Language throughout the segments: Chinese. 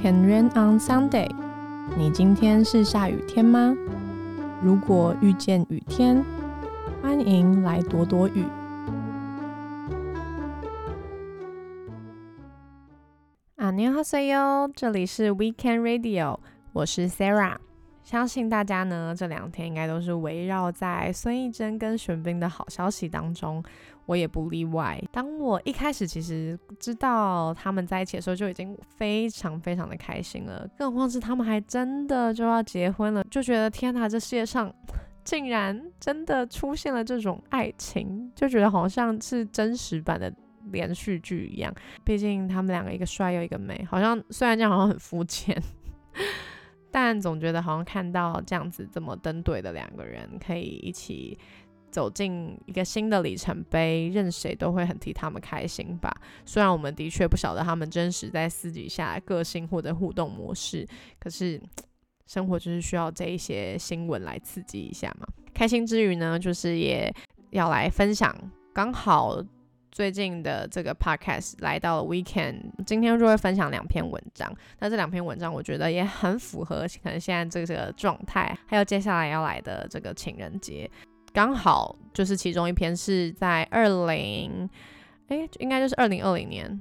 Can rain on Sunday？你今天是下雨天吗？如果遇见雨天，欢迎来躲躲雨。啊，你好，C 哟，这里是 Weekend Radio，我是 Sarah。相信大家呢这两天应该都是围绕在孙艺珍跟玄彬的好消息当中。我也不例外。当我一开始其实知道他们在一起的时候，就已经非常非常的开心了。更何况是他们还真的就要结婚了，就觉得天哪，这世界上 竟然真的出现了这种爱情，就觉得好像是真实版的连续剧一样。毕竟他们两个一个帅又一个美，好像虽然这样好像很肤浅，但总觉得好像看到这样子这么登对的两个人可以一起。走进一个新的里程碑，任谁都会很替他们开心吧。虽然我们的确不晓得他们真实在私底下个性或者互动模式，可是生活就是需要这一些新闻来刺激一下嘛。开心之余呢，就是也要来分享。刚好最近的这个 podcast 来到了 weekend，今天就会分享两篇文章。那这两篇文章我觉得也很符合可能现在这个状态，还有接下来要来的这个情人节。刚好就是其中一篇是在二零，哎，应该就是二零二零年。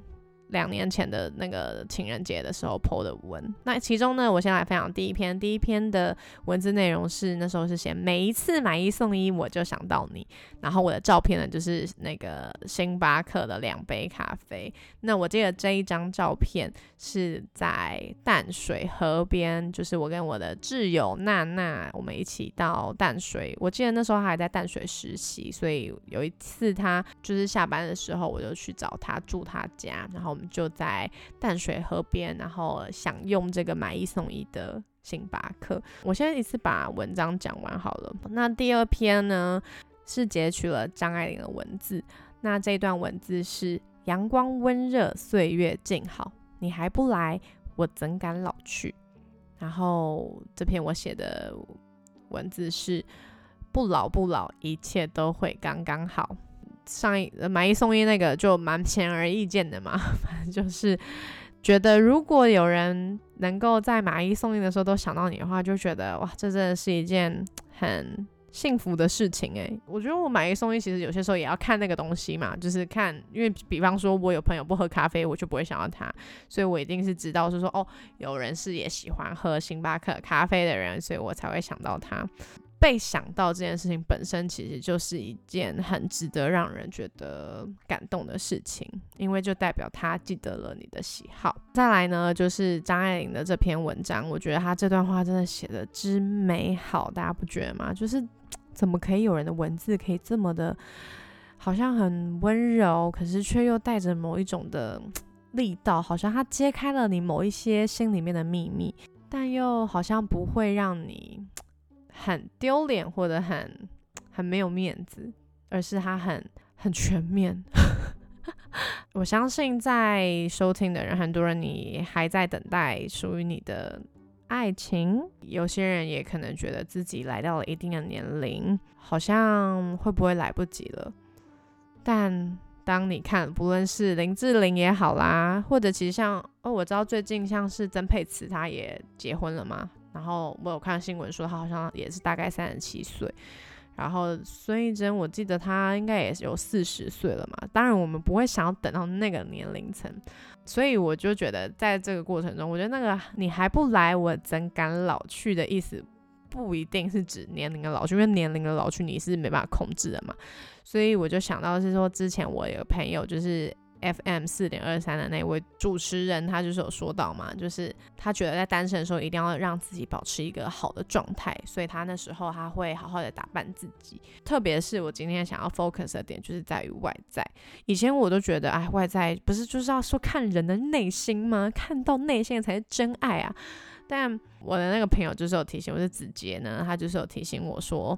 两年前的那个情人节的时候 PO 的文，那其中呢，我先来分享第一篇。第一篇的文字内容是那时候是写每一次买一送一，我就想到你。然后我的照片呢，就是那个星巴克的两杯咖啡。那我记得这一张照片是在淡水河边，就是我跟我的挚友娜娜，我们一起到淡水。我记得那时候他还在淡水实习，所以有一次他就是下班的时候，我就去找他住他家，然后。就在淡水河边，然后享用这个买一送一的星巴克。我现在一次把文章讲完好了。那第二篇呢，是截取了张爱玲的文字。那这段文字是：阳光温热，岁月静好，你还不来，我怎敢老去？然后这篇我写的文字是：不老不老，一切都会刚刚好。上一买一送一那个就蛮显而易见的嘛，反正就是觉得如果有人能够在买一送一的时候都想到你的话，就觉得哇，这真的是一件很幸福的事情诶，我觉得我买一送一其实有些时候也要看那个东西嘛，就是看，因为比方说我有朋友不喝咖啡，我就不会想到他，所以我一定是知道是说哦，有人是也喜欢喝星巴克咖啡的人，所以我才会想到他。被想到这件事情本身，其实就是一件很值得让人觉得感动的事情，因为就代表他记得了你的喜好。再来呢，就是张爱玲的这篇文章，我觉得她这段话真的写的之美好，大家不觉得吗？就是怎么可以有人的文字可以这么的，好像很温柔，可是却又带着某一种的力道，好像他揭开了你某一些心里面的秘密，但又好像不会让你。很丢脸或者很很没有面子，而是他很很全面。我相信在收听的人，很多人你还在等待属于你的爱情，有些人也可能觉得自己来到了一定的年龄，好像会不会来不及了。但当你看，不论是林志玲也好啦，或者其实像哦，我知道最近像是曾沛慈，她也结婚了嘛。然后我有看新闻说，他好像也是大概三十七岁。然后孙艺珍，我记得她应该也是有四十岁了嘛。当然，我们不会想要等到那个年龄层，所以我就觉得，在这个过程中，我觉得那个你还不来，我怎敢老去的意思，不一定是指年龄的老去，因为年龄的老去你是没办法控制的嘛。所以我就想到是说，之前我有朋友就是。FM 四点二三的那位主持人，他就是有说到嘛，就是他觉得在单身的时候一定要让自己保持一个好的状态，所以他那时候他会好好的打扮自己。特别是我今天想要 focus 的点，就是在于外在。以前我都觉得，哎，外在不是就是要说看人的内心吗？看到内心才是真爱啊。但我的那个朋友就是有提醒，我是子杰呢，他就是有提醒我说。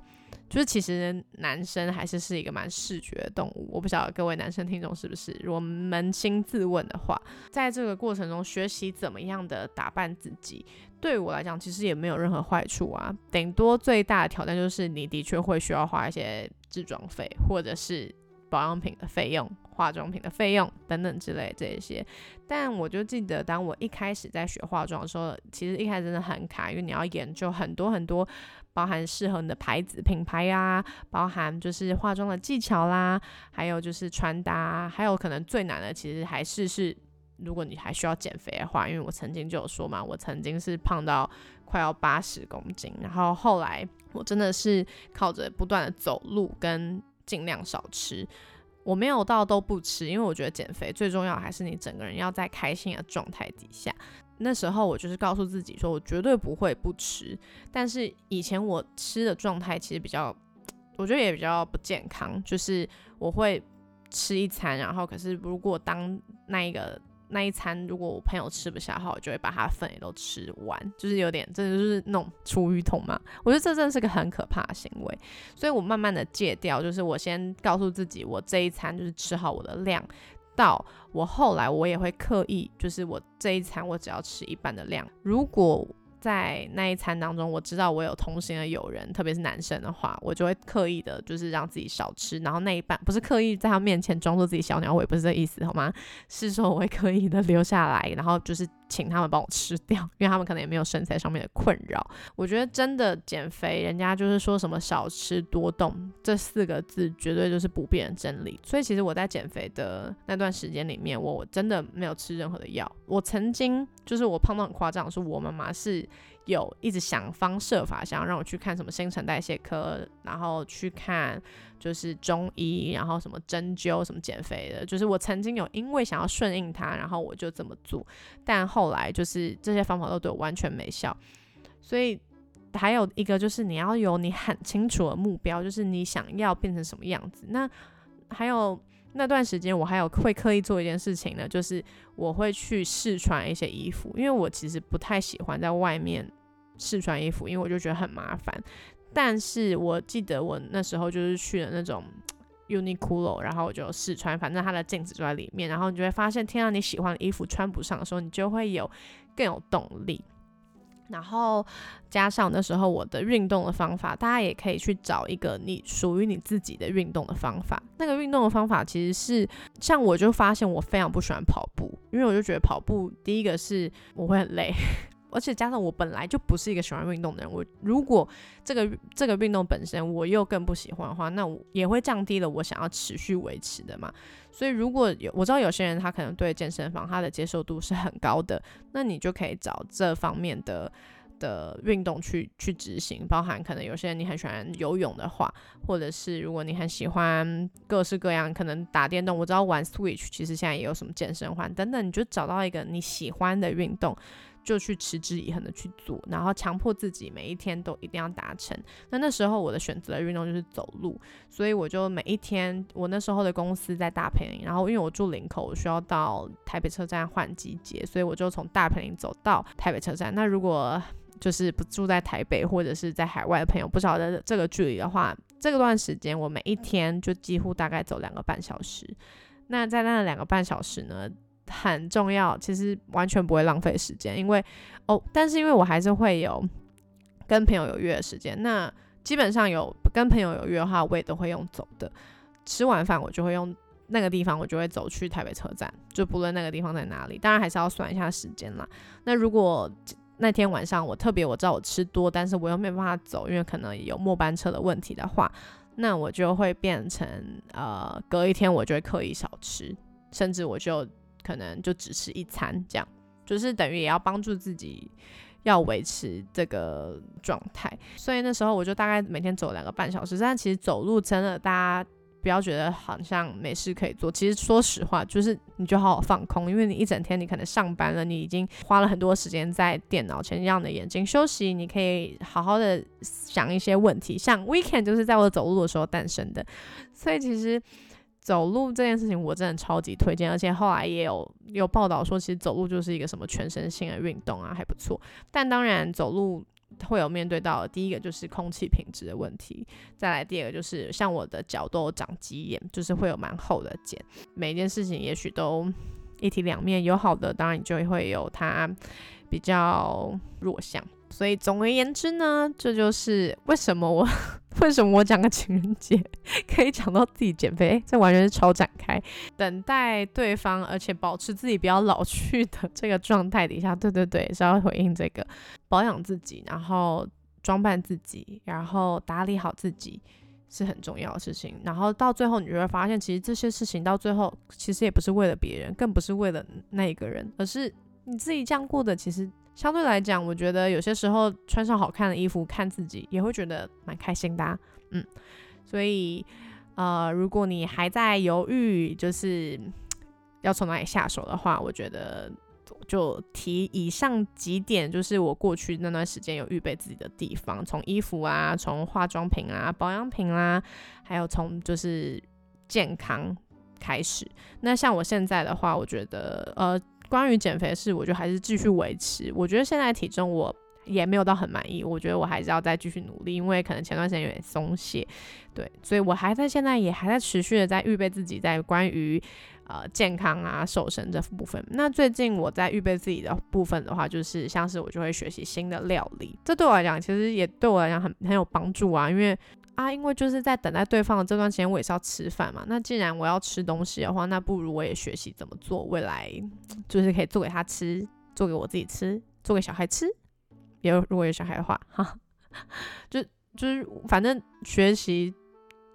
就是其实男生还是是一个蛮视觉的动物，我不晓得各位男生听众是不是？如果扪心自问的话，在这个过程中学习怎么样的打扮自己，对我来讲其实也没有任何坏处啊。顶多最大的挑战就是你的确会需要花一些制装费，或者是保养品的费用，化妆品的费用等等之类这一些。但我就记得，当我一开始在学化妆的时候，其实一开始真的很卡，因为你要研究很多很多，包含适合你的牌子品牌啊，包含就是化妆的技巧啦，还有就是穿搭，还有可能最难的其实还是是。如果你还需要减肥的话，因为我曾经就有说嘛，我曾经是胖到快要八十公斤，然后后来我真的是靠着不断的走路跟尽量少吃，我没有到都不吃，因为我觉得减肥最重要还是你整个人要在开心的状态底下。那时候我就是告诉自己说，我绝对不会不吃，但是以前我吃的状态其实比较，我觉得也比较不健康，就是我会吃一餐，然后可是如果当那一个。那一餐如果我朋友吃不下的话，我就会把他的粉也都吃完，就是有点，真的就是那种出淤桶嘛。我觉得这真的是个很可怕的行为，所以我慢慢的戒掉，就是我先告诉自己，我这一餐就是吃好我的量，到我后来我也会刻意，就是我这一餐我只要吃一半的量，如果。在那一餐当中，我知道我有同行的友人，特别是男生的话，我就会刻意的，就是让自己少吃。然后那一半不是刻意在他面前装作自己小鸟胃，不是这意思，好吗？是说我会刻意的留下来，然后就是。请他们帮我吃掉，因为他们可能也没有身材上面的困扰。我觉得真的减肥，人家就是说什么少吃多动这四个字，绝对就是不变的真理。所以其实我在减肥的那段时间里面，我真的没有吃任何的药。我曾经就是我胖到很夸张，说我妈妈是。有一直想方设法想要让我去看什么新陈代谢科，然后去看就是中医，然后什么针灸、什么减肥的，就是我曾经有因为想要顺应他，然后我就这么做，但后来就是这些方法都对我完全没效。所以还有一个就是你要有你很清楚的目标，就是你想要变成什么样子。那还有那段时间我还有会刻意做一件事情呢，就是我会去试穿一些衣服，因为我其实不太喜欢在外面。试穿衣服，因为我就觉得很麻烦。但是我记得我那时候就是去了那种 Uniqlo，然后我就试穿，反正它的镜子就在里面，然后你就会发现，天啊，你喜欢的衣服穿不上的时候，你就会有更有动力。然后加上那时候我的运动的方法，大家也可以去找一个你属于你自己的运动的方法。那个运动的方法其实是，像我就发现我非常不喜欢跑步，因为我就觉得跑步第一个是我会很累。而且加上我本来就不是一个喜欢运动的人，我如果这个这个运动本身我又更不喜欢的话，那我也会降低了我想要持续维持的嘛。所以如果有我知道有些人他可能对健身房他的接受度是很高的，那你就可以找这方面的的运动去去执行，包含可能有些人你很喜欢游泳的话，或者是如果你很喜欢各式各样可能打电动，我知道玩 Switch 其实现在也有什么健身环等等，你就找到一个你喜欢的运动。就去持之以恒的去做，然后强迫自己每一天都一定要达成。那那时候我的选择的运动就是走路，所以我就每一天，我那时候的公司在大坪林，然后因为我住林口，我需要到台北车站换季节，所以我就从大坪林走到台北车站。那如果就是不住在台北或者是在海外的朋友，不晓得这个距离的话，这段时间我每一天就几乎大概走两个半小时。那在那两个半小时呢？很重要，其实完全不会浪费时间，因为哦，但是因为我还是会有跟朋友有约的时间，那基本上有跟朋友有约的话，我也都会用走的。吃完饭我就会用那个地方，我就会走去台北车站，就不论那个地方在哪里，当然还是要算一下时间啦。那如果那天晚上我特别我知道我吃多，但是我又没办法走，因为可能有末班车的问题的话，那我就会变成呃，隔一天我就会刻意少吃，甚至我就。可能就只吃一餐，这样就是等于也要帮助自己要维持这个状态。所以那时候我就大概每天走两个半小时，但其实走路真的大家不要觉得好像没事可以做。其实说实话，就是你就好好放空，因为你一整天你可能上班了，你已经花了很多时间在电脑前，让你的眼睛休息，你可以好好的想一些问题。像 weekend 就是在我走路的时候诞生的，所以其实。走路这件事情我真的超级推荐，而且后来也有有报道说，其实走路就是一个什么全身性的运动啊，还不错。但当然走路会有面对到第一个就是空气品质的问题，再来第二个就是像我的脚都有长鸡眼，就是会有蛮厚的茧。每一件事情也许都一体两面，有好的当然你就会有它比较弱项。所以总而言之呢，这就是为什么我 为什么我讲个情人节可以讲到自己减肥，这完全是超展开，等待对方，而且保持自己比较老去的这个状态底下，对对对，是要回应这个保养自己，然后装扮自己，然后打理好自己是很重要的事情。然后到最后，你就会发现，其实这些事情到最后其实也不是为了别人，更不是为了那一个人，而是你自己这样过的，其实。相对来讲，我觉得有些时候穿上好看的衣服看自己也会觉得蛮开心的，嗯，所以呃，如果你还在犹豫，就是要从哪里下手的话，我觉得就提以上几点，就是我过去那段时间有预备自己的地方，从衣服啊，从化妆品啊，保养品啦，还有从就是健康开始。那像我现在的话，我觉得呃。关于减肥的事，我就还是继续维持。我觉得现在体重我也没有到很满意，我觉得我还是要再继续努力，因为可能前段时间有点松懈，对，所以我还在现在也还在持续的在预备自己在关于呃健康啊瘦身这部分。那最近我在预备自己的部分的话，就是像是我就会学习新的料理，这对我来讲其实也对我来讲很很有帮助啊，因为。啊，因为就是在等待对方的这段时间，我也是要吃饭嘛。那既然我要吃东西的话，那不如我也学习怎么做，未来就是可以做给他吃，做给我自己吃，做给小孩吃。有如果有小孩的话，哈，就就是反正学习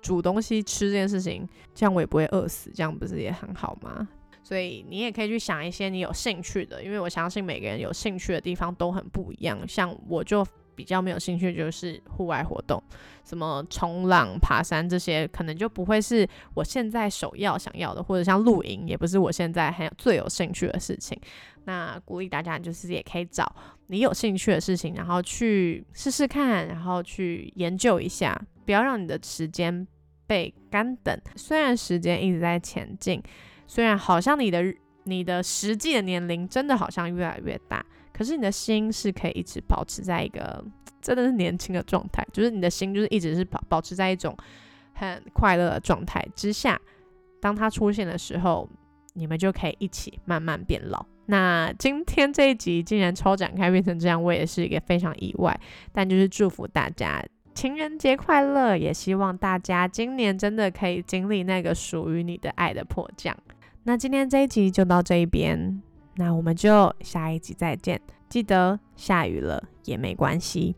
煮东西吃这件事情，这样我也不会饿死，这样不是也很好吗？所以你也可以去想一些你有兴趣的，因为我相信每个人有兴趣的地方都很不一样。像我就。比较没有兴趣就是户外活动，什么冲浪、爬山这些，可能就不会是我现在首要想要的，或者像露营，也不是我现在很有最有兴趣的事情。那鼓励大家就是也可以找你有兴趣的事情，然后去试试看，然后去研究一下，不要让你的时间被干等。虽然时间一直在前进，虽然好像你的你的实际的年龄真的好像越来越大。可是你的心是可以一直保持在一个 真的是年轻的状态，就是你的心就是一直是保保持在一种很快乐的状态之下。当它出现的时候，你们就可以一起慢慢变老。那今天这一集竟然超展开变成这样，我也是一个非常意外。但就是祝福大家情人节快乐，也希望大家今年真的可以经历那个属于你的爱的迫降。那今天这一集就到这一边。那我们就下一集再见，记得下雨了也没关系。